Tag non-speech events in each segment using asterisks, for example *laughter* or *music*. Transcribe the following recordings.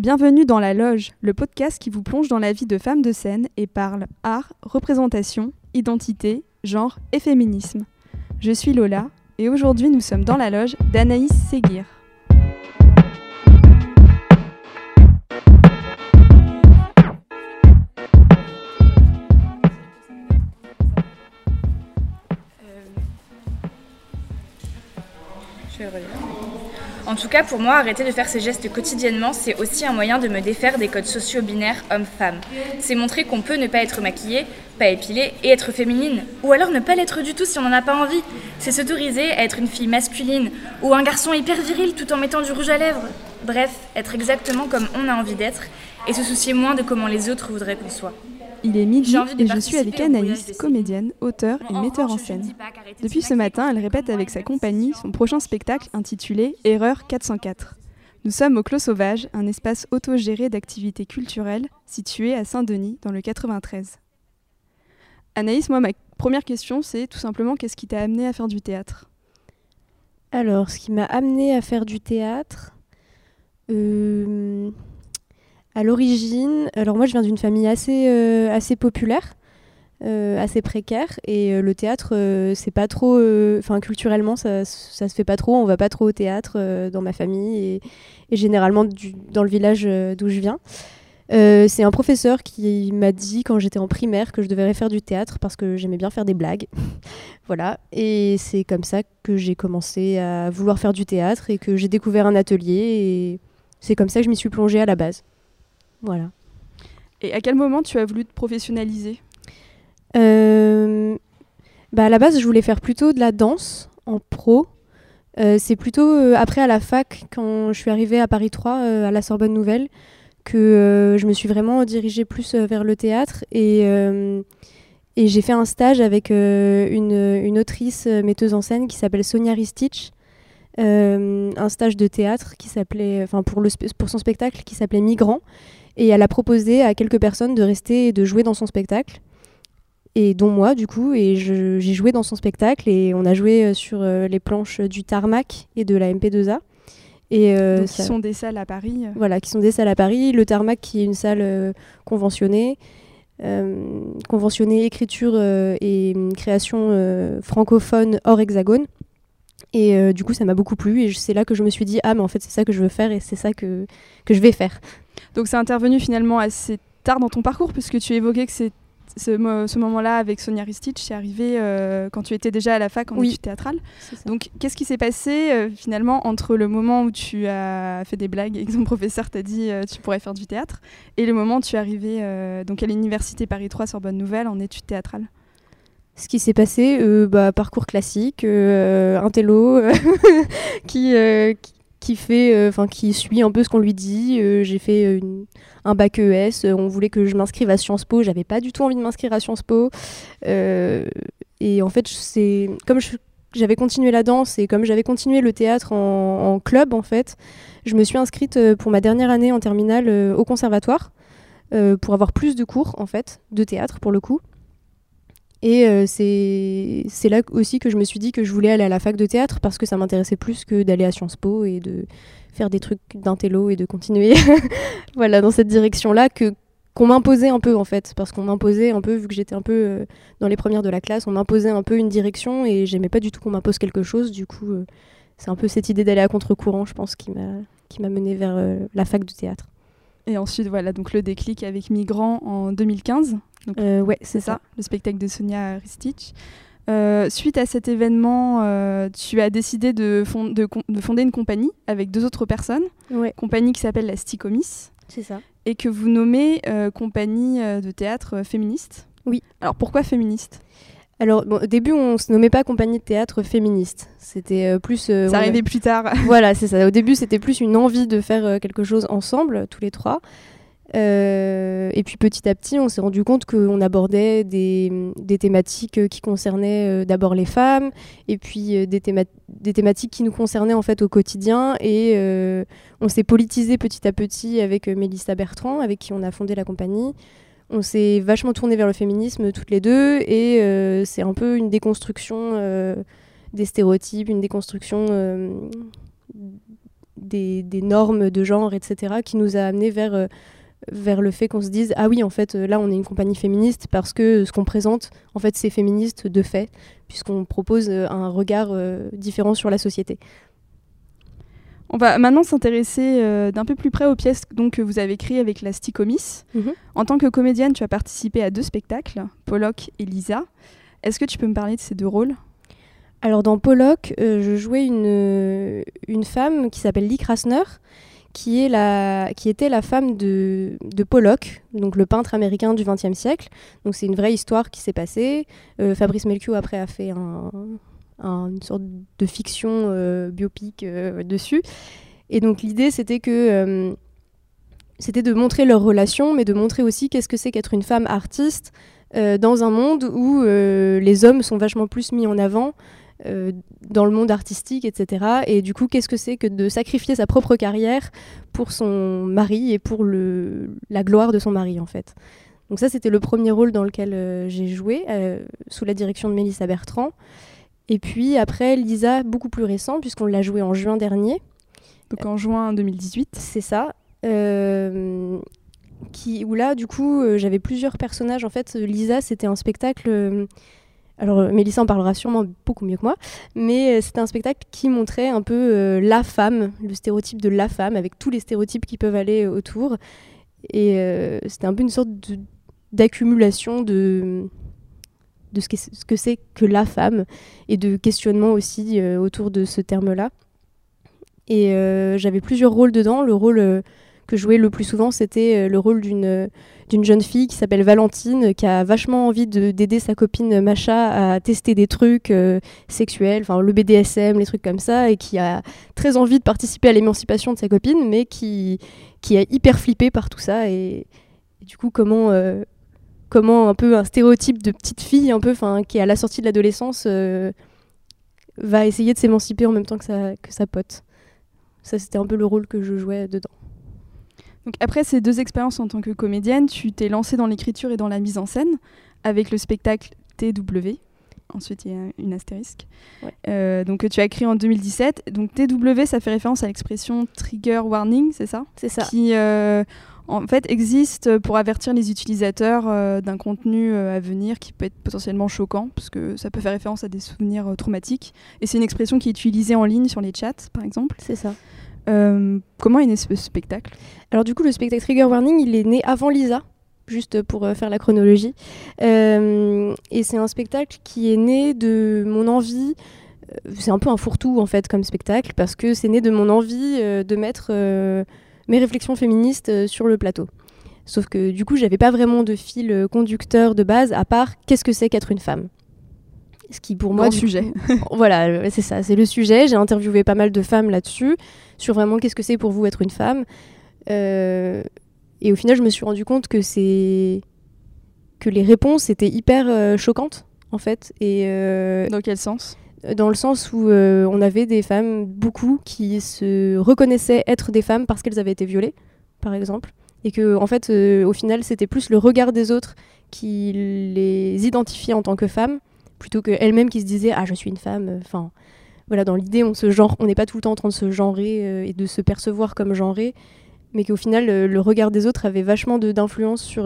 Bienvenue dans La Loge, le podcast qui vous plonge dans la vie de femmes de scène et parle art, représentation, identité, genre et féminisme. Je suis Lola et aujourd'hui nous sommes dans la loge d'Anaïs Seguir. Tout cas, pour moi, arrêter de faire ces gestes quotidiennement, c'est aussi un moyen de me défaire des codes sociaux binaires homme-femme. C'est montrer qu'on peut ne pas être maquillée, pas épilée et être féminine. Ou alors ne pas l'être du tout si on n'en a pas envie. C'est s'autoriser à être une fille masculine ou un garçon hyper viril tout en mettant du rouge à lèvres. Bref, être exactement comme on a envie d'être et se soucier moins de comment les autres voudraient qu'on soit. Il est midi et je suis avec Anaïs, comédienne, auteure et metteur en scène. Depuis ce matin, elle répète avec sa compagnie son prochain spectacle intitulé Erreur 404. Nous sommes au Clos Sauvage, un espace autogéré d'activités culturelles situé à Saint-Denis, dans le 93. Anaïs, moi, ma première question, c'est tout simplement qu'est-ce qui t'a amené à faire du théâtre? Alors, ce qui m'a amené à faire du théâtre, euh, à l'origine, alors moi je viens d'une famille assez, euh, assez populaire, euh, assez précaire, et euh, le théâtre, c'est pas trop, enfin culturellement ça, ça se fait pas trop, on va pas trop au théâtre dans ma famille et, généralement dans le village d'où je viens. c'est un professeur qui m'a dit quand j'étais en primaire que je devrais faire du théâtre parce que j'aimais bien faire des blagues. *laughs* voilà. Et c'est comme ça que j'ai commencé à vouloir faire du théâtre et que j'ai découvert un atelier et c'est comme ça que je m'y suis plongée à la base. Voilà. Et à quel moment tu as voulu te professionnaliser? Euh, bah À la base, je voulais faire plutôt de la danse en pro. Euh, c'est plutôt euh, après à la fac, quand je suis arrivée à Paris 3, à la Sorbonne Nouvelle, que je me suis vraiment dirigée plus vers le théâtre. Et, et j'ai fait un stage avec une, une, autrice metteuse en scène qui s'appelle Sonia Ristich. un stage de théâtre qui s'appelait, enfin pour, le, pour son spectacle qui s'appelait Migrant et elle a proposé à quelques personnes de rester et de jouer dans son spectacle. Et dont moi, du coup, et j'ai joué dans son spectacle et on a joué euh, sur euh, les planches du Tarmac et de la MP2A. Et euh, qui sont des salles à Paris. Voilà, qui sont des salles à Paris. Le Tarmac qui est une salle conventionnée, conventionnée écriture et création francophone hors hexagone. Et du coup, ça m'a beaucoup plu et c'est là que je me suis dit, ah mais en fait c'est ça que je veux faire et c'est ça que, que je vais faire. Donc c'est intervenu finalement assez tard dans ton parcours, puisque tu évoquais que c'est ce, moment-là avec Sonia Ristich, c'est arrivé euh, quand tu étais déjà à la fac en oui. études théâtrales. Donc, qu'est-ce qui s'est passé euh, finalement entre le moment où tu as fait des blagues et que ton *laughs* professeur t'a dit euh, tu pourrais faire du théâtre et le moment où tu es arrivé donc à l'université Paris 3 sur Bonne Nouvelle en études théâtrales? Ce qui s'est passé, bah, parcours classique, un télo *laughs* qui, qui, qui fait, euh, enfin qui suit un peu ce qu'on lui dit. Euh, j'ai fait euh, un bac ES. on voulait que je m'inscrive à Sciences Po. J'avais pas du tout envie de m'inscrire à Sciences Po. et en fait, c'est comme j'avais continué la danse et comme j'avais continué le théâtre en, club, en fait, je me suis inscrite pour ma dernière année en terminale au conservatoire pour avoir plus de cours, en fait, de théâtre pour le coup. Et euh, c'est là aussi que je me suis dit que je voulais aller à la fac de théâtre parce que ça m'intéressait plus que d'aller à Sciences Po et de faire des trucs d'intello et de continuer *laughs* voilà, dans cette direction-là qu'on m'imposait un peu en fait. Parce qu'on m'imposait un peu vu que j'étais un peu euh, dans les premières de la classe on m'imposait un peu une direction et j'aimais pas du tout qu'on m'impose quelque chose. Du coup euh, c'est un peu cette idée d'aller à contre-courant je pense qui m'a qui m'a mené vers la fac de théâtre et ensuite voilà donc le déclic avec Migrant en 2015 euh, ouais, c'est ça. le spectacle de Sonia Ristich. Euh, suite à cet événement, euh, tu as décidé de, de, fonder une compagnie avec deux autres personnes. Ouais. Compagnie qui s'appelle la Sticomis. C'est ça. Et que vous nommez compagnie de théâtre féministe. Oui. Alors pourquoi féministe? Alors, au début, on se nommait pas compagnie de théâtre féministe. C'était plus. ça arrivait plus tard. *laughs* voilà, c'est ça. Au début, c'était plus une envie de faire quelque chose ensemble, tous les trois. Euh, et puis petit à petit, on s'est rendu compte qu'on abordait des, des, thématiques euh, qui concernaient euh, d'abord les femmes, et puis des, des, thématiques qui nous concernaient en fait au quotidien. Et on s'est politisé petit à petit avec Mélissa Bertrand, avec qui on a fondé la compagnie. On s'est vachement tourné vers le féminisme toutes les deux, et c'est un peu une déconstruction des stéréotypes, une déconstruction des, normes de genre, etc., qui nous a amené vers, vers le fait qu'on se dise ah oui, en fait, là, on est une compagnie féministe parce que ce qu'on présente, en fait, c'est féministe de fait, puisqu'on propose un regard différent sur la société. On va maintenant s'intéresser euh, d'un peu plus près aux pièces donc, que vous avez créées avec la Sticomis. Mhm. En tant que comédienne, tu as participé à deux spectacles, Pollock et Lisa. Est-ce que tu peux me parler de ces deux rôles? Alors dans Pollock, euh, je jouais une, euh, une femme qui s'appelle Lee Krasner, qui, est la, qui était la femme de, de Pollock, donc le peintre américain du XXe siècle. Donc c'est une vraie histoire qui s'est passée. Fabrice Melchior après a fait un, une sorte de fiction euh, biopic euh, dessus. Et donc l'idée, c'était que euh, c'était de montrer leur relation, mais de montrer aussi qu'est-ce que c'est qu'être une femme artiste dans un monde où les hommes sont vachement plus mis en avant dans le monde artistique, etc. Et du coup, qu'est-ce que c'est que de sacrifier sa propre carrière pour son mari et pour le, la gloire de son mari, en fait. Donc ça, c'était le premier rôle dans lequel j'ai joué, sous la direction de Mélissa Bertrand. Et puis après, Lisa, beaucoup plus récent, puisqu'on l'a joué en juin dernier. Donc en juin 2018. C'est ça. Euh, qui, où là, du coup, euh, j'avais plusieurs personnages. En fait, Lisa, c'était un spectacle. Euh, alors, Mélissa en parlera sûrement beaucoup mieux que moi, mais c'était un spectacle qui montrait un peu la femme, le stéréotype de la femme, avec tous les stéréotypes qui peuvent aller autour. Et c'était un peu une sorte d'accumulation de, de ce que c'est que la femme et de questionnement aussi euh, autour de ce terme-là. Et euh, j'avais plusieurs rôles dedans. Le rôle euh, que je jouais le plus souvent, c'était le rôle d'une jeune fille qui s'appelle Valentine, qui a vachement envie d'aider sa copine Macha à tester des trucs sexuels, enfin le BDSM, les trucs comme ça, et qui a très envie de participer à l'émancipation de sa copine, mais qui, qui est hyper flippée par tout ça. Et du coup, comment comment un peu un stéréotype de petite fille un peu enfin qui est à la sortie de l'adolescence euh, va essayer de s'émanciper en même temps que sa, que sa pote. Ça c'était un peu le rôle que je jouais dedans. Donc après ces deux expériences en tant que comédienne, tu t'es lancée dans l'écriture et dans la mise en scène avec le spectacle TW. Ensuite, il y a une astérisque. Euh, donc, tu as créé en 2017. Donc, TW, ça fait référence à l'expression trigger warning, c'est ça? C'est ça. Qui, euh, en fait, existe pour avertir les utilisateurs euh, d'un contenu euh, à venir qui peut être potentiellement choquant, parce que ça peut faire référence à des souvenirs euh, traumatiques. Et c'est une expression qui est utilisée en ligne sur les chats, par exemple. C'est ça. comment est né ce spectacle? Alors du coup, le spectacle Trigger Warning, il est né avant Lisa, juste pour faire la chronologie. et c'est un spectacle qui est né de mon envie c'est un peu un fourre-tout en fait comme spectacle parce que c'est né de mon envie de mettre mes réflexions féministes euh, sur le plateau. Sauf que du coup, j'avais pas vraiment de fil euh, conducteur de base à part qu'est-ce que c'est qu'être une femme? Ce qui pour moi le sujet. *laughs* voilà, euh, c'est ça, c'est le sujet. J'ai interviewé pas mal de femmes là-dessus sur vraiment qu'est-ce que c'est pour vous être une femme? et au final, je me suis rendu compte que c'est que les réponses étaient hyper choquantes en fait. Et dans quel sens? Dans le sens où euh, on avait des femmes, beaucoup, qui se reconnaissaient être des femmes parce qu'elles avaient été violées, par exemple. Et que, en fait, euh, au final, c'était plus le regard des autres qui les identifiait en tant que femmes, plutôt qu'elles-mêmes qui se disaient Ah, je suis une femme. Enfin, voilà, dans l'idée, on se genre, on n'est pas tout le temps en train de se genrer euh, et de se percevoir comme genré, mais qu'au final, le regard des autres avait vachement d'influence sur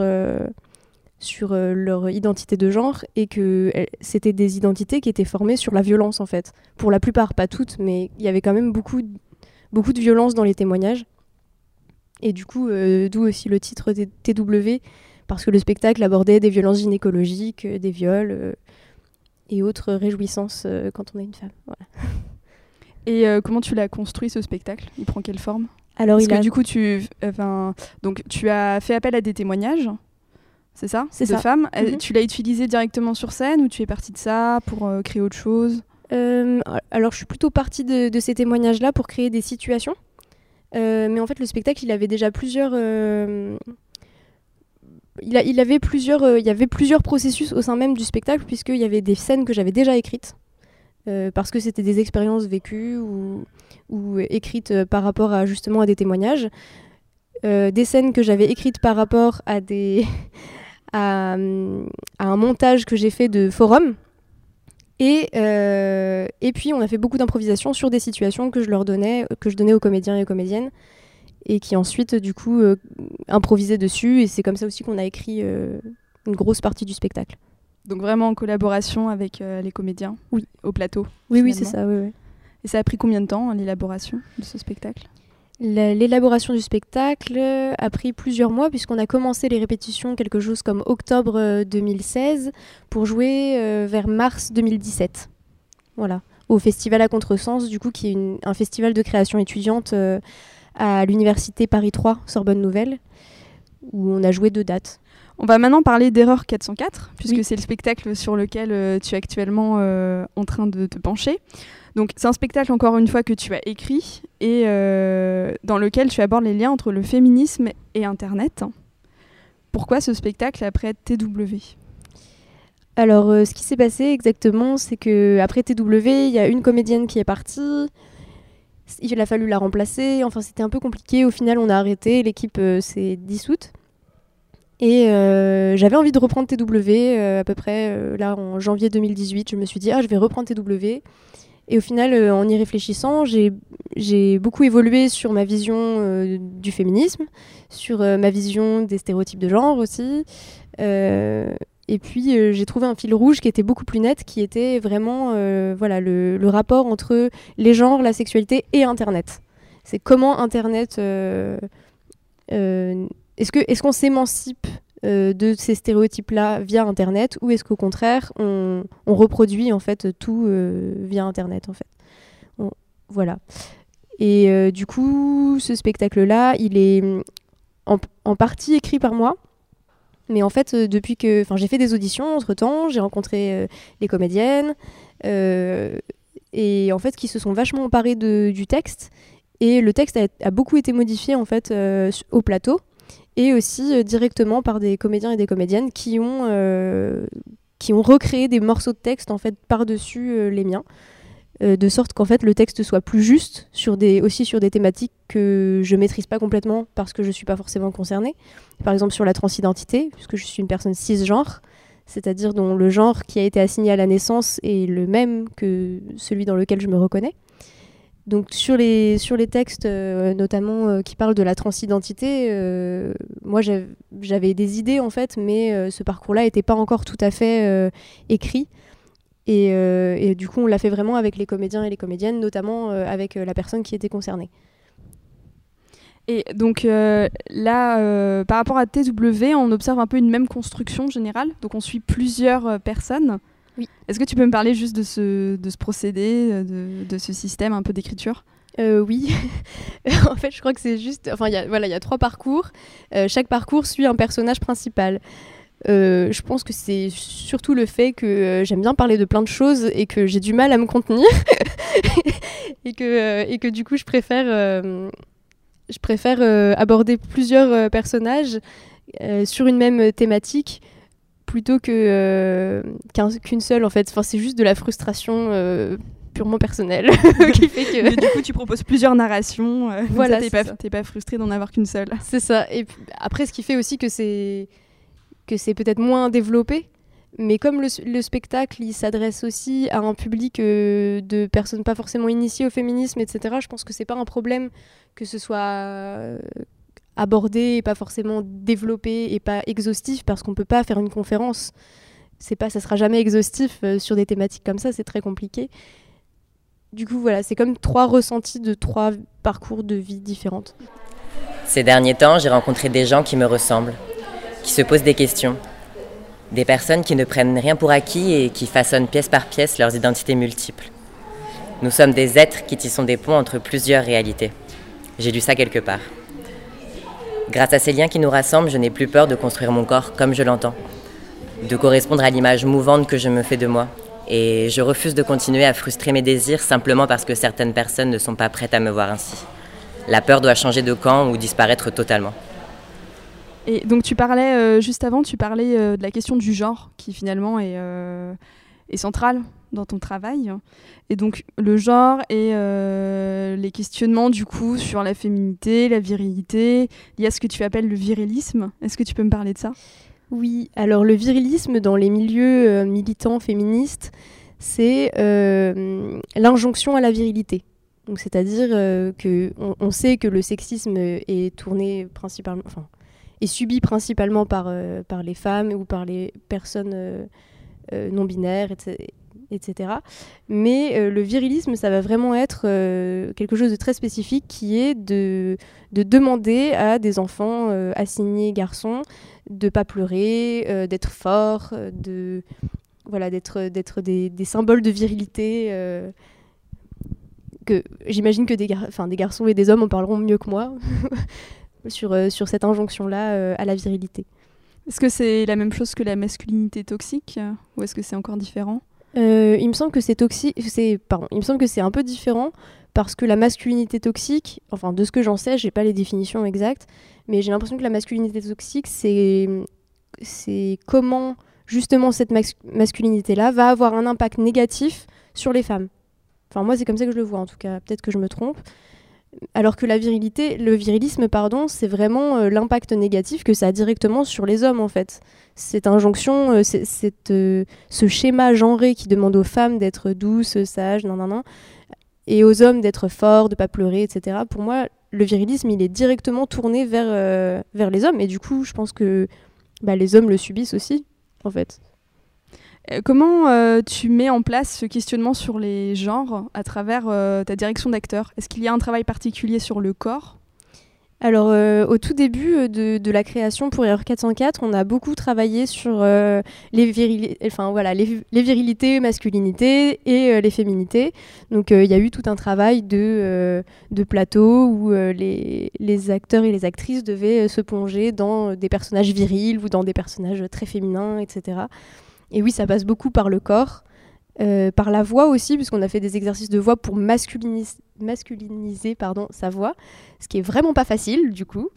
sur euh, leur identité de genre et que c'était des identités qui étaient formées sur la violence en fait. Pour la plupart, pas toutes, mais il y avait quand même beaucoup, beaucoup de violence dans les témoignages. Et du coup, euh, d'où aussi le titre TW, parce que le spectacle abordait des violences gynécologiques, euh, des viols et autres réjouissances quand on est une femme. *laughs* Et comment tu l'as construit ce spectacle? Il prend quelle forme? Alors, Parce que du coup, tu, donc, tu as fait appel à des témoignages c'est ça C'est de femmes. Mhm. Tu l'as utilisé directement sur scène ou tu es partie de ça pour euh, créer autre chose? Euh, Alors, je suis plutôt partie de, ces témoignages-là pour créer des situations. Euh, mais en fait, le spectacle, il avait déjà plusieurs. Il, a, il, avait plusieurs, il y avait plusieurs processus au sein même du spectacle, puisqu'il y avait des scènes que j'avais déjà écrites. parce que c'était des expériences vécues ou, ou écrites par rapport à justement à des témoignages. des scènes que j'avais écrites par rapport à des, *laughs* à, un montage que j'ai fait de forum. Et, et puis on a fait beaucoup d'improvisation sur des situations que je leur donnais, que je donnais aux comédiens et aux comédiennes, et qui ensuite du coup improvisaient dessus. Et c'est comme ça aussi qu'on a écrit une grosse partie du spectacle. Donc vraiment en collaboration avec les comédiens Oui. Au plateau Oui, oui, c'est ça. Oui, Et ça a pris combien de temps, l'élaboration de ce spectacle? L'élaboration du spectacle a pris plusieurs mois puisqu'on a commencé les répétitions quelque chose comme octobre 2016 pour jouer euh, vers mars 2017. Voilà, au festival à contresens du coup qui est un festival de création étudiante euh, à l'université Paris 3 Sorbonne Nouvelle où on a joué deux dates. On va maintenant parler d'Erreur 404 puisque c'est le spectacle sur lequel euh, tu es actuellement en train de te pencher. Donc c'est un spectacle encore une fois que tu as écrit et euh, dans lequel tu abordes les liens entre le féminisme et Internet. Pourquoi ce spectacle après TW alors, euh, ce qui s'est passé exactement, c'est que après TW, il y a une comédienne qui est partie. Il a fallu la remplacer. Enfin, c'était un peu compliqué. Au final, on a arrêté. L'équipe euh, s'est dissoute. Et j'avais envie de reprendre TW à peu près là en janvier 2018. Je me suis dit, ah, je vais reprendre TW. Et au final, euh, en y réfléchissant, j'ai beaucoup évolué sur ma vision euh, du féminisme, sur euh, ma vision des stéréotypes de genre aussi. et puis, j'ai trouvé un fil rouge qui était beaucoup plus net, qui était vraiment voilà, le, rapport entre les genres, la sexualité et Internet. C'est comment Internet... est-ce qu'on est qu'on s'émancipe euh, de ces stéréotypes-là via Internet ou est-ce qu'au contraire, on, reproduit en fait tout euh, via Internet en fait? Voilà. Et euh, du coup, ce spectacle-là, il est mm, en, partie écrit par moi. Mais en fait, depuis que. Enfin, j'ai fait des auditions entre temps, j'ai rencontré les comédiennes, et en fait, qui se sont vachement emparées du texte. Et le texte a, a, beaucoup été modifié en fait au plateau et aussi euh, directement par des comédiens et des comédiennes qui ont, euh, qui ont recréé des morceaux de texte en fait par-dessus euh, les miens. de sorte qu'en fait le texte soit plus juste sur des, aussi sur des thématiques que je maîtrise pas complètement parce que je suis pas forcément concernée. Par exemple sur la transidentité, puisque je suis une personne cisgenre, c'est-à-dire dont le genre qui a été assigné à la naissance est le même que celui dans lequel je me reconnais. Donc sur les, sur les textes, euh, notamment euh, qui parlent de la transidentité, euh, moi j'avais des idées en fait, mais ce parcours-là n'était pas encore tout à fait écrit. Et, et, du coup, on l'a fait vraiment avec les comédiens et les comédiennes, notamment avec la personne qui était concernée. Et donc là, par rapport à TW, on observe un peu une même construction générale. Donc on suit plusieurs personnes. Est-ce que tu peux me parler juste de ce, de ce procédé, euh, de, ce système un peu d'écriture? Euh, oui, *laughs* en fait, je crois que c'est juste. Enfin, y a, voilà, il y a trois parcours. Euh, chaque parcours suit un personnage principal. je pense que c'est surtout le fait que j'aime bien parler de plein de choses et que j'ai du mal à me contenir *laughs* et que et que du coup je préfère je préfère aborder plusieurs personnages sur une même thématique plutôt que euh, qu'une seule en fait. Enfin, c'est juste de la frustration euh, purement personnelle *laughs* qui fait que. du coup, tu proposes plusieurs narrations. Euh, voilà, t'es pas, pas frustré d'en avoir qu'une seule. C'est ça. Et après, ce qui fait aussi que c'est que c'est peut-être moins développé. Mais comme le, le spectacle, il s'adresse aussi à un public de personnes pas forcément initiées au féminisme, etc. Je pense que c'est pas un problème que ce soit abordé et pas forcément développé et pas exhaustif parce qu'on peut pas faire une conférence. C'est pas, ça sera jamais exhaustif euh, sur des thématiques comme ça, c'est très compliqué. Du coup, voilà, c'est comme trois ressentis de trois parcours de vie différentes. Ces derniers temps, j'ai rencontré des gens qui me ressemblent, qui se posent des questions. Des personnes qui ne prennent rien pour acquis et qui façonnent pièce par pièce leurs identités multiples. Nous sommes des êtres qui tissons des ponts entre plusieurs réalités. J'ai lu ça quelque part. Grâce à ces liens qui nous rassemblent, je n'ai plus peur de construire mon corps comme je l'entends, de correspondre à l'image mouvante que je me fais de moi. Et je refuse de continuer à frustrer mes désirs simplement parce que certaines personnes ne sont pas prêtes à me voir ainsi. La peur doit changer de camp ou disparaître totalement. Et donc tu parlais, euh, juste avant, tu parlais euh, de la question du genre, qui finalement est, euh, est centrale dans ton travail. Et donc le genre et euh, les questionnements du coup sur la féminité, la virilité, il y a ce que tu appelles le virilisme. Est-ce que tu peux me parler de ça? Oui, alors le virilisme dans les milieux euh, militants féministes, c'est l'injonction à la virilité. Donc c'est-à-dire que on, sait que le sexisme est tourné principalement, enfin, est subi principalement par, par les femmes ou par les personnes non binaires, etc etc. Mais euh, le virilisme, ça va vraiment être euh, quelque chose de très spécifique qui est de, de demander à des enfants euh, assignés garçons de pas pleurer, d'être forts, de voilà, d'être des, symboles de virilité. j'imagine que des, gar des garçons et des hommes en parleront mieux que moi *laughs* sur cette injonction-là à la virilité. Est-ce que c'est la même chose que la masculinité toxique ou est-ce que c'est encore différent? Euh, il me semble que c'est toxique. Pardon. Il me semble que c'est un peu différent parce que la masculinité toxique, enfin de ce que j'en sais, j'ai pas les définitions exactes, mais j'ai l'impression que la masculinité toxique, c'est c'est comment justement cette masculinité-là va avoir un impact négatif sur les femmes. Enfin moi c'est comme ça que je le vois en tout cas. Peut-être que je me trompe, alors que la virilité, le virilisme, pardon, c'est vraiment euh, l'impact négatif que ça a directement sur les hommes en fait. Cette injonction, euh, euh, ce schéma genré qui demande aux femmes d'être douces, sages, nan, nan, nan, et aux hommes d'être forts, de pas pleurer, etc. Pour moi, le virilisme, il est directement tourné vers, vers les hommes, et du coup, je pense que bah, les hommes le subissent aussi, en fait. Euh, comment euh, tu mets en place ce questionnement sur les genres à travers euh, ta direction d'acteur? Est-ce qu'il y a un travail particulier sur le corps? Alors, au tout début de, la création pour Erreur 404, on a beaucoup travaillé sur les, enfin, voilà, les, virilités, masculinités et les féminités. Donc, il y a eu tout un travail de, de plateau où les, les, acteurs et les actrices devaient se plonger dans des personnages virils ou dans des personnages très féminins, etc. Et oui, ça passe beaucoup par le corps, euh, par la voix aussi, puisqu'on a fait des exercices de voix pour masculiniser, pardon, sa voix, ce qui est vraiment pas facile du coup.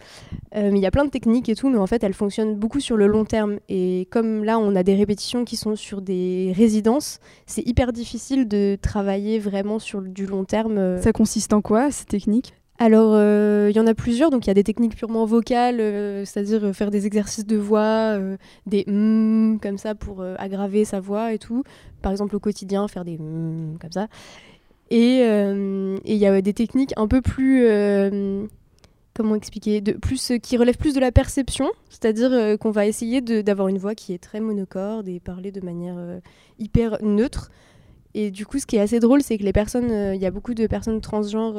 Euh, il y a plein de techniques et tout, mais en fait, elles fonctionnent beaucoup sur le long terme. Et comme là, on a des répétitions qui sont sur des résidences, c'est hyper difficile de travailler vraiment sur du long terme. Ça consiste en quoi, ces techniques? Alors, il euh, y en a plusieurs. Donc, il y a des techniques purement vocales, euh, c'est-à-dire euh, faire des exercices de voix, des mm comme ça pour aggraver sa voix et tout. Par exemple, au quotidien, faire des mm comme ça. Et il y a des techniques un peu plus. comment expliquer de, plus, Qui relèvent plus de la perception, c'est-à-dire qu'on va essayer d'avoir une voix qui est très monocorde et parler de manière hyper neutre. Et du coup, ce qui est assez drôle, c'est que les personnes, il y a beaucoup de personnes transgenres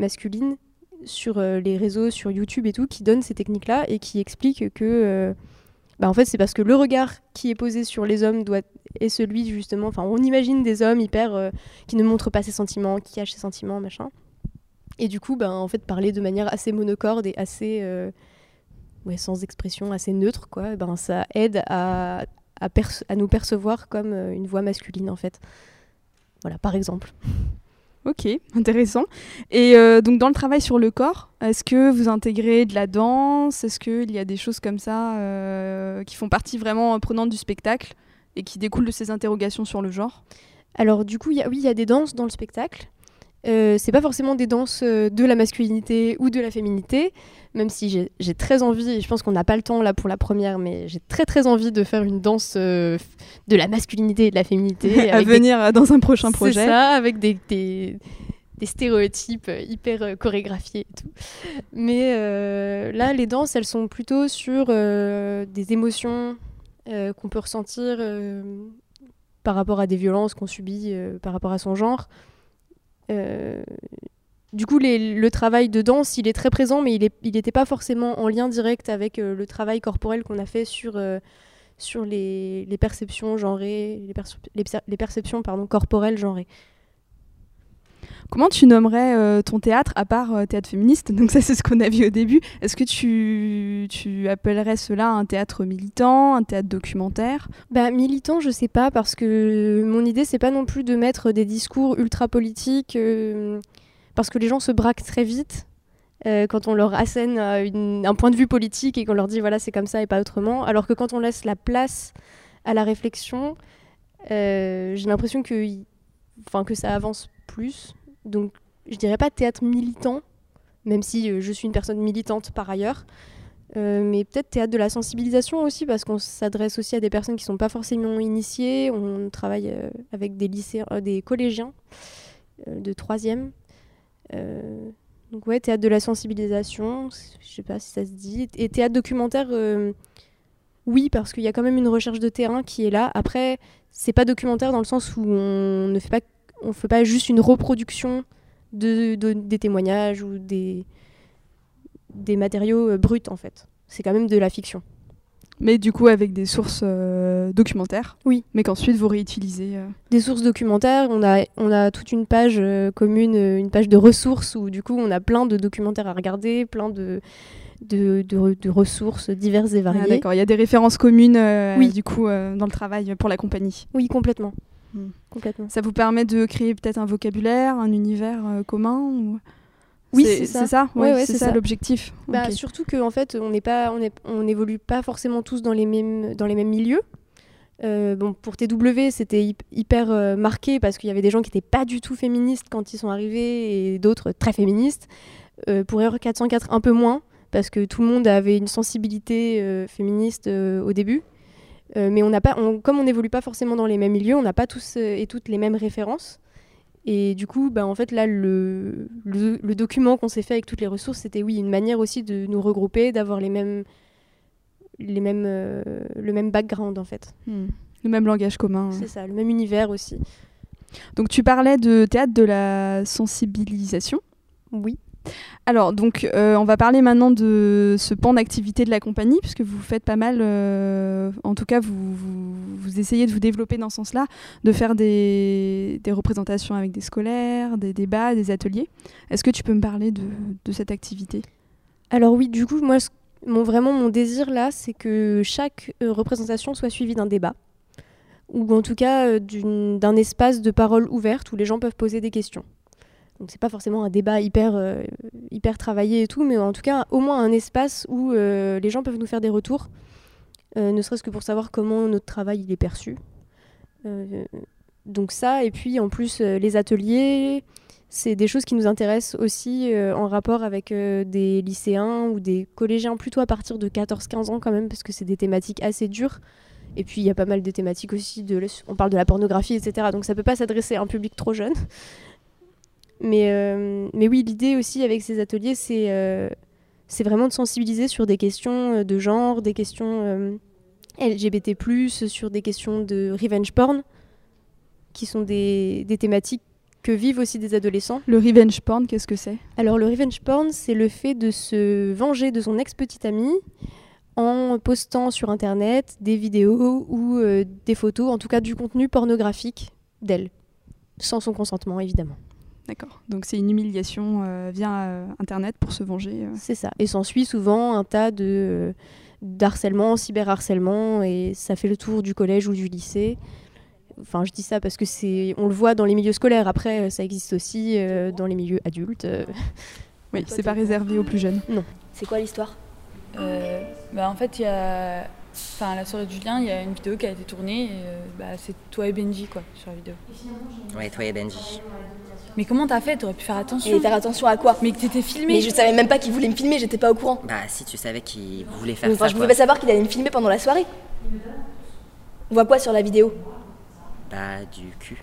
masculine sur euh, les réseaux, sur YouTube et tout, qui donnent ces techniques-là et qui expliquent que, euh, bah, en fait, c'est parce que le regard qui est posé sur les hommes doit est celui justement, enfin, on imagine des hommes hyper euh, qui ne montrent pas ses sentiments, qui cachent ses sentiments, machin. Et du coup, ben, en fait, parler de manière assez monocorde et assez, sans expression, assez neutre, quoi, ben, ça aide à, à, à nous percevoir comme une voix masculine, en fait. Voilà, par exemple. Ok, intéressant. Et euh, donc dans le travail sur le corps, est-ce que vous intégrez de la danse? Est-ce qu'il y a des choses comme ça euh, qui font partie vraiment prenante du spectacle et qui découlent de ces interrogations sur le genre? Alors du coup, oui, il y a des danses dans le spectacle. Euh, c'est pas forcément des danses de la masculinité ou de la féminité, même si j'ai très envie, et je pense qu'on n'a pas le temps là pour la première, mais j'ai très très envie de faire une danse euh, de la masculinité et de la féminité. *laughs* à venir dans un prochain projet. C'est ça, avec des, des, stéréotypes hyper euh, chorégraphiés et tout. Mais euh, là, les danses, elles sont plutôt sur des émotions qu'on peut ressentir par rapport à des violences qu'on subit par rapport à son genre. Du coup, le travail de danse, il est très présent, mais il n'était pas forcément en lien direct avec euh, le travail corporel qu'on a fait sur, euh, les, perceptions genrées, les, perceptions corporelles genrées. Comment tu nommerais euh, ton théâtre, à part théâtre féministe? Donc ça, c'est ce qu'on a vu au début. Est-ce que tu, appellerais cela un théâtre militant, un théâtre documentaire? Bah, Militant, je sais pas, parce que mon idée, c'est pas non plus de mettre des discours ultra politiques parce que les gens se braquent très vite euh, quand on leur assène euh, un point de vue politique et qu'on leur dit voilà c'est comme ça et pas autrement, alors que quand on laisse la place à la réflexion, euh, j'ai l'impression que, que ça avance plus. Donc je dirais pas théâtre militant, même si je suis une personne militante par ailleurs, mais peut-être théâtre de la sensibilisation aussi, parce qu'on s'adresse aussi à des personnes qui ne sont pas forcément initiées. On travaille avec des des collégiens de troisième. donc ouais, théâtre de la sensibilisation, je sais pas si ça se dit. Et théâtre documentaire, oui, parce qu'il y a quand même une recherche de terrain qui est là. Après, c'est pas documentaire dans le sens où on ne fait pas, on fait pas juste une reproduction de, des témoignages ou des, des matériaux euh, bruts en fait. C'est quand même de la fiction. Mais du coup avec des sources euh, documentaires. Oui. Mais qu'ensuite vous réutilisez. Euh. Des sources documentaires. On a, on a toute une page commune, une page de ressources où du coup on a plein de documentaires à regarder, plein de, de, de, ressources diverses et variées. Ah, d'accord, il y a des références communes oui. du coup dans le travail pour la compagnie. Oui, complètement. Complètement. Ça vous permet de créer peut-être un vocabulaire, un univers commun ou... Oui, c'est ça. ça, ouais, c'est ça, l'objectif. Bah, Surtout qu'en fait, on n'est pas, on n'évolue pas forcément tous dans les mêmes, dans les mêmes milieux. Euh, bon, pour TW, c'était hyper euh, marqué parce qu'il y avait des gens qui n'étaient pas du tout féministes quand ils sont arrivés et d'autres très féministes. Euh, pour Erreur 404, un peu moins parce que tout le monde avait une sensibilité féministe au début. Mais on n'a pas, comme on n'évolue pas forcément dans les mêmes milieux, on n'a pas tous et toutes les mêmes références. Et du coup, bah, en fait, là, le, le, document qu'on s'est fait avec toutes les ressources, c'était oui, une manière aussi de nous regrouper, d'avoir les mêmes, les mêmes, euh, le même background, en fait. Hmm. Le même langage commun. Hein. C'est ça, le même univers aussi. Donc, tu parlais de théâtre de la sensibilisation. Oui. Alors, donc, euh, on va parler maintenant de ce pan d'activité de la compagnie, puisque vous faites pas mal, euh, en tout cas, vous, essayez de vous développer dans ce sens-là, de faire des, représentations avec des scolaires, des débats, des ateliers. Est-ce que tu peux me parler de, cette activité? Alors oui, du coup, moi, mon, vraiment, mon désir là, c'est que chaque euh, représentation soit suivie d'un débat, ou en tout cas d'un espace de parole ouverte où les gens peuvent poser des questions. Donc c'est pas forcément un débat hyper, euh, hyper travaillé et tout, mais en tout cas au moins un espace où euh, les gens peuvent nous faire des retours, euh, ne serait-ce que pour savoir comment notre travail il est perçu. donc ça, et puis en plus les ateliers, c'est des choses qui nous intéressent aussi en rapport avec des lycéens ou des collégiens plutôt à partir de 14-15 ans quand même, parce que c'est des thématiques assez dures. Et puis il y a pas mal de thématiques aussi, on parle de la pornographie, etc. Donc ça peut pas s'adresser à un public trop jeune. Mais, euh, mais oui, l'idée aussi avec ces ateliers, c'est euh, c'est vraiment de sensibiliser sur des questions euh, de genre, des questions LGBT, sur des questions de revenge porn, qui sont des, des thématiques que vivent aussi des adolescents. Le revenge porn, qu'est-ce que c'est? Alors le revenge porn, c'est le fait de se venger de son ex-petite amie en postant sur Internet des vidéos ou des photos, en tout cas du contenu pornographique d'elle, sans son consentement évidemment. D'accord. Donc c'est une humiliation euh, via euh, Internet pour se venger. Euh. C'est ça. Et s'ensuit souvent un tas de d'harcèlement, cyberharcèlement, et ça fait le tour du collège ou du lycée. Enfin, je dis ça parce que c'est, on le voit dans les milieux scolaires. Après, ça existe aussi dans les milieux adultes. oui, c'est pas réservé aux plus jeunes. Non. C'est quoi l'histoire? Bah, En fait, il y a Enfin, la soirée de Julien, il y a une vidéo qui a été tournée et bah, c'est toi et Benji quoi sur la vidéo. Ouais, toi et Benji. Mais comment t'as fait? T'aurais pu faire attention. Et faire attention à quoi? Mais que t'étais filmé. Mais je savais même pas qu'il voulait me filmer, j'étais pas au courant. Bah si, tu savais qu'il voulait faire enfin, ça. je pouvais pas savoir qu'il allait me filmer pendant la soirée. On voit quoi sur la vidéo? Bah du cul.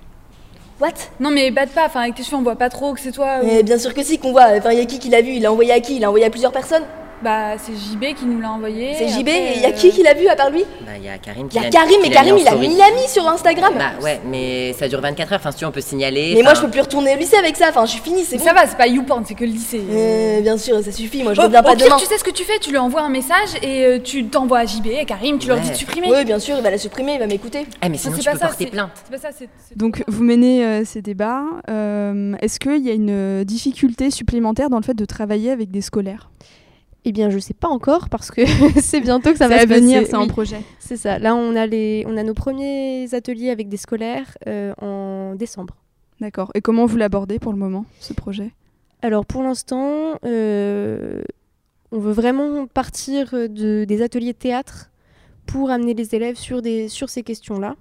What? Non mais batte pas, enfin avec tes cheveux on voit pas trop que c'est toi. Mais bien sûr que si qu'on voit. Enfin, y a qui qui l'a vu? Il l'a envoyé à qui? Il l'a envoyé à plusieurs personnes bah, c'est JB qui nous l'a envoyé. C'est JB, et il y a qui qui l'a vu à part lui Bah, il y a Karim qui Il y a Karim, mais Karim, il a mis sur Instagram. Bah, ouais, mais ça dure 24 heures, enfin, si tu veux, on peut signaler. Mais moi, je peux plus retourner au lycée avec ça, enfin, je suis finie, c'est bon. Ça va, c'est pas YouPorn, c'est que le lycée. Euh, bien sûr, ça suffit, moi, je reviens pas demain. tu sais ce que tu fais, tu lui envoies un message et euh, tu t'envoies à JB et Karim, tu leur dis de supprimer. Oui, bien sûr, il va la supprimer, il va m'écouter. Eh, mais sinon, tu peux porter plainte. Donc, vous menez euh, ces débats. Est-ce qu'il y a une difficulté supplémentaire dans le fait de travailler avec des scolaires? Eh bien, je sais pas encore parce que *laughs* c'est bientôt que ça va se venir, c'est un projet. C'est ça. Là, on a, les, on a nos premiers ateliers avec des scolaires euh, en décembre. D'accord. Et comment vous l'abordez pour le moment, ce projet? Alors, pour l'instant, euh, on veut vraiment partir de, des ateliers de théâtre pour amener les élèves sur, des, sur ces questions-là.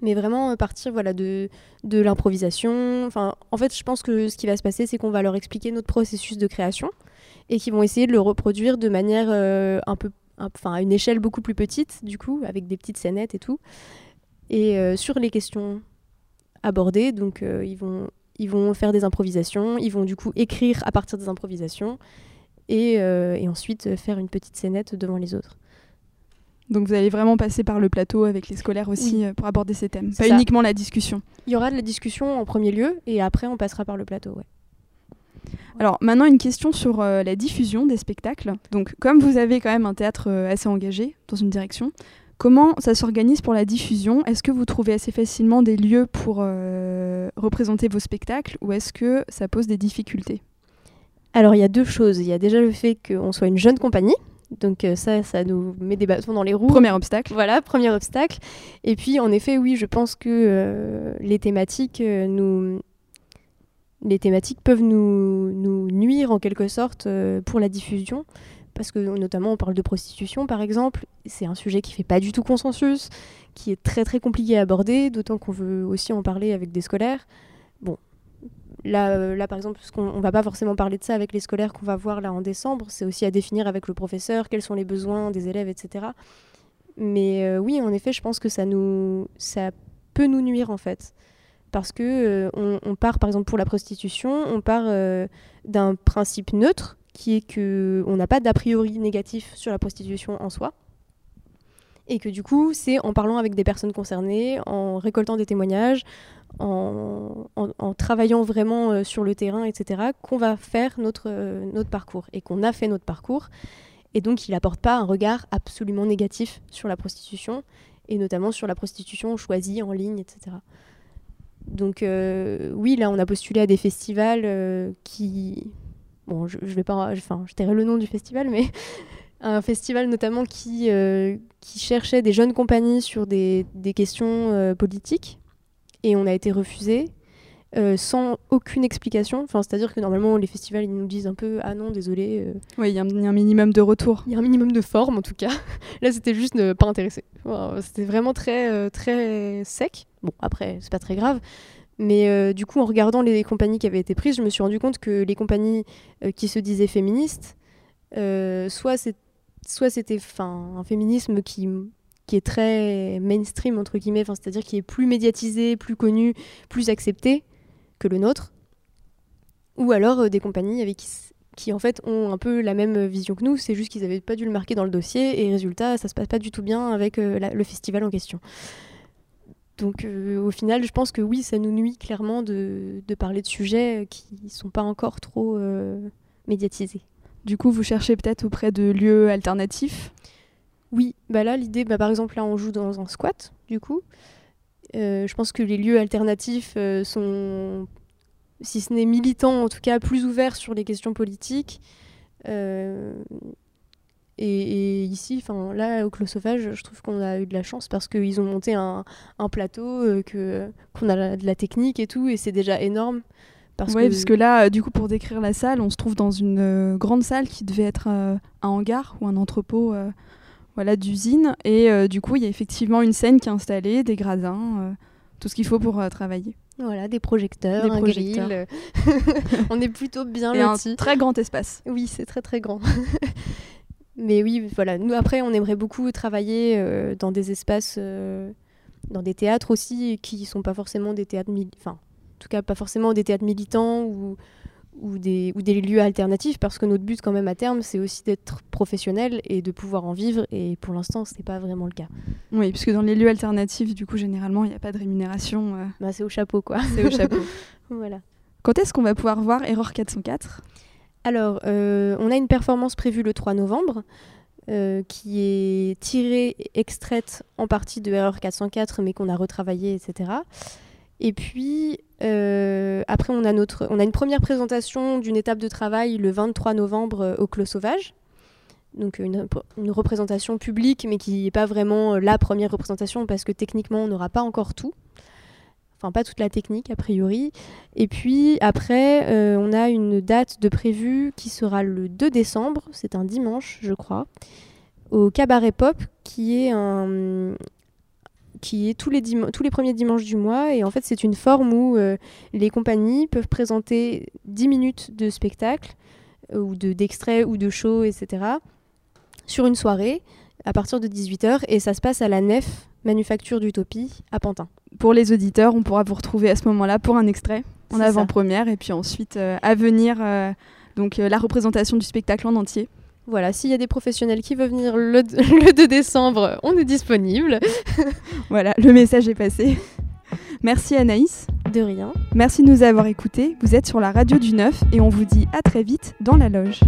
Mais vraiment euh, partir voilà, de, de l'improvisation. Enfin, en fait, je pense que ce qui va se passer, c'est qu'on va leur expliquer notre processus de création et qui vont essayer de le reproduire de manière un peu, enfin à une échelle beaucoup plus petite du coup, avec des petites scénettes et tout. Et sur les questions abordées, donc ils vont ils vont faire des improvisations, ils vont du coup écrire à partir des improvisations et, et ensuite faire une petite scénette devant les autres. Donc vous allez vraiment passer par le plateau avec les scolaires aussi euh, pour aborder ces thèmes, pas uniquement la discussion. Il y aura de la discussion en premier lieu et après on passera par le plateau. Ouais. Alors maintenant une question sur euh, la diffusion des spectacles. Donc comme vous avez quand même un théâtre euh, assez engagé dans une direction, comment ça s'organise pour la diffusion? Est-ce que vous trouvez assez facilement des lieux pour représenter vos spectacles ou est-ce que ça pose des difficultés? Alors il y a deux choses. Il y a déjà le fait qu'on soit une jeune compagnie, donc euh, ça, ça nous met des bâtons dans les roues. Premier obstacle. Voilà, premier obstacle. Et puis en effet, oui, je pense que euh, les thématiques euh, nous les thématiques peuvent nous, nous nuire en quelque sorte pour la diffusion. Parce que notamment on parle de prostitution par exemple, c'est un sujet qui fait pas du tout consensus, qui est très très compliqué à aborder, d'autant qu'on veut aussi en parler avec des scolaires. Bon, Là, euh, là, par exemple, parce qu'on va pas forcément parler de ça avec les scolaires qu'on va voir là en décembre, c'est aussi à définir avec le professeur quels sont les besoins des élèves, etc. Mais euh, oui, en effet, je pense que ça, nous, ça peut nous nuire en fait. Parce que euh, on, part, par exemple, pour la prostitution, on part d'un principe neutre qui est que on n'a pas d'a priori négatif sur la prostitution en soi et que du coup, c'est en parlant avec des personnes concernées, en récoltant des témoignages, en, travaillant vraiment euh, sur le terrain, etc., qu'on va faire notre, euh, notre parcours et qu'on a fait notre parcours. Et donc, il n'apporte pas un regard absolument négatif sur la prostitution, et notamment sur la prostitution choisie en ligne, etc. Donc, euh, oui, là, on a postulé à des festivals qui. Bon, je, je vais pas. Enfin, je tairai le nom du festival, mais *laughs* un festival notamment qui, qui cherchait des jeunes compagnies sur des, des questions politiques et on a été refusé. Euh, sans aucune explication. Enfin, C'est-à-dire que normalement, les festivals, ils nous disent un peu Ah non, désolé. Euh. Oui, il y, a un minimum de retour. Il y a un minimum de forme, en tout cas. *laughs* Là, c'était juste ne pas intéressé. c'était vraiment très, euh, très sec. Bon, après, c'est pas très grave. Mais du coup, en regardant les compagnies qui avaient été prises, je me suis rendu compte que les compagnies qui se disaient féministes, soit c'était un féminisme qui qui est très mainstream, entre guillemets, c'est-à-dire qui est plus médiatisé, plus connu, plus accepté que le nôtre. Ou alors euh, des compagnies avec qui, en fait ont un peu la même vision que nous, c'est juste qu'ils n'avaient pas dû le marquer dans le dossier et résultat, ça se passe pas du tout bien avec euh, le festival en question. Donc euh, au final, je pense que oui, ça nous nuit clairement de, de parler de sujets qui ne sont pas encore trop médiatisés. Du coup, vous cherchez peut-être auprès de lieux alternatifs? Oui, bah là l'idée, bah, par exemple là on joue dans un squat du coup. Euh, je pense que les lieux alternatifs euh, sont, si ce n'est militants, en tout cas plus ouverts sur les questions politiques. Euh, et, ici, enfin là au Clos Sauvage, je trouve qu'on a eu de la chance parce qu'ils ont monté un, plateau, que qu'on a de la technique et tout, et c'est déjà énorme. Parce que... parce que là, du coup, pour décrire la salle, on se trouve dans une grande salle qui devait être un hangar ou un entrepôt voilà, d'usine. Et euh, du coup, il y a effectivement une scène qui est installée, des gradins, euh, tout ce qu'il faut pour euh, travailler. Voilà, des projecteurs, des projecteurs. *laughs* On est plutôt bien Et un très grand espace. Oui, c'est très très grand. *laughs* Mais oui, voilà. Nous après, on aimerait beaucoup travailler dans des espaces, dans des théâtres aussi, qui sont pas forcément des théâtres, enfin, en tout cas pas forcément des théâtres militants ou ou des, ou des lieux alternatifs parce que notre but quand même à terme c'est aussi d'être professionnel et de pouvoir en vivre et pour l'instant ce n'est pas vraiment le cas. Oui, puisque dans les lieux alternatifs du coup généralement il n'y a pas de rémunération. Euh. Bah, c'est au chapeau quoi. C'est au chapeau. *laughs* voilà. Quand est-ce qu'on va pouvoir voir Error 404 Alors euh, on a une performance prévue le 3 novembre. Euh, qui est tirée, extraite en partie de Error 404, mais qu'on a retravaillée, etc. Et puis, euh, après, on a, notre, on a une première présentation d'une étape de travail le 23 novembre euh, au Clos Sauvage. Donc une, une représentation publique, mais qui n'est pas vraiment euh, la première représentation, parce que techniquement, on n'aura pas encore tout. Enfin, pas toute la technique, a priori. Et puis, après, on a une date de prévue qui sera le 2 décembre, c'est un dimanche, je crois, au Cabaret Pop, qui est un, qui est tous les, tous les premiers dimanches du mois. Et en fait, c'est une forme où euh, les compagnies peuvent présenter 10 minutes de spectacle ou d'extraits ou de shows, etc. sur une soirée à partir de 18h et ça se passe à la Nef Manufacture d'Utopie à Pantin. Pour les auditeurs, on pourra vous retrouver à ce moment-là pour un extrait en avant-première et puis ensuite à venir donc la représentation du spectacle en entier. Voilà, s'il y a des professionnels qui veulent venir le, *laughs* le 2 décembre, on est disponible. *laughs* voilà, le message est passé. Merci Anaïs. De rien. Merci de nous avoir écoutés. Vous êtes sur la radio du 9 et on vous dit à très vite dans la loge.